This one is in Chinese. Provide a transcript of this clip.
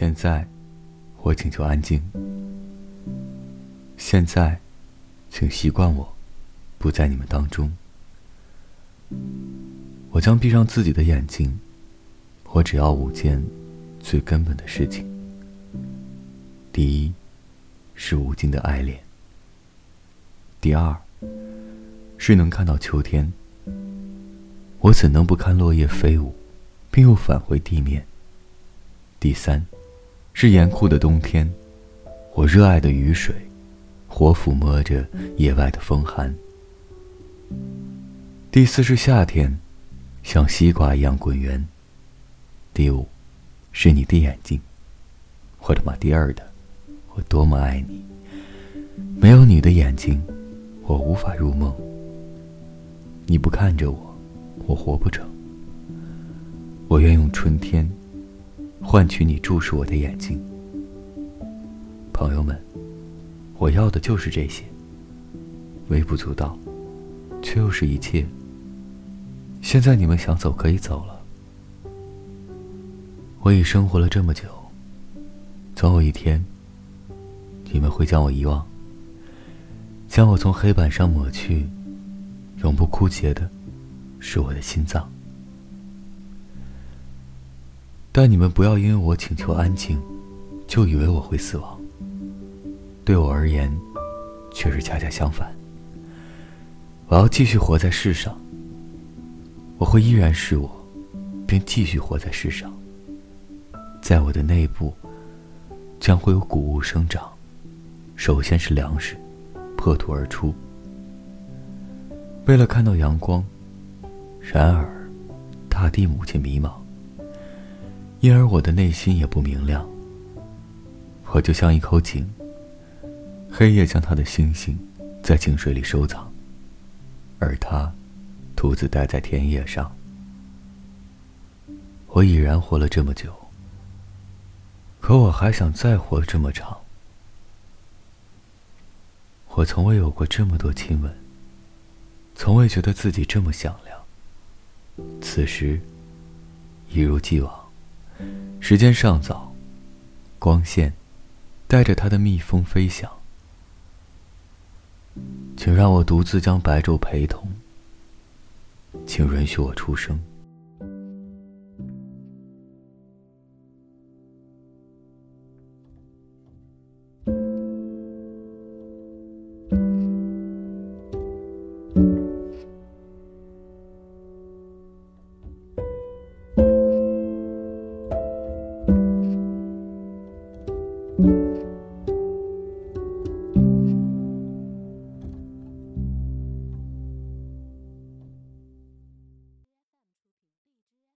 现在，我请求安静。现在，请习惯我，不在你们当中。我将闭上自己的眼睛，我只要五件最根本的事情。第一，是无尽的爱恋；第二，是能看到秋天。我怎能不看落叶飞舞，并又返回地面？第三。是严酷的冬天，我热爱的雨水，火抚摸着野外的风寒。第四是夏天，像西瓜一样滚圆。第五，是你的眼睛，我的妈，第二的，我多么爱你！没有你的眼睛，我无法入梦。你不看着我，我活不成。我愿用春天。换取你注视我的眼睛，朋友们，我要的就是这些。微不足道，却又是一切。现在你们想走可以走了。我已生活了这么久，总有一天，你们会将我遗忘，将我从黑板上抹去。永不枯竭的，是我的心脏。但你们不要因为我请求安静，就以为我会死亡。对我而言，却是恰恰相反。我要继续活在世上。我会依然是我，并继续活在世上。在我的内部，将会有谷物生长。首先是粮食，破土而出。为了看到阳光，然而，大地母亲迷茫。因而我的内心也不明亮。我就像一口井，黑夜将他的星星在井水里收藏，而他独自待在田野上。我已然活了这么久，可我还想再活这么长。我从未有过这么多亲吻，从未觉得自己这么响亮。此时，一如既往。时间尚早，光线带着它的蜜蜂飞翔。请让我独自将白昼陪同，请允许我出生。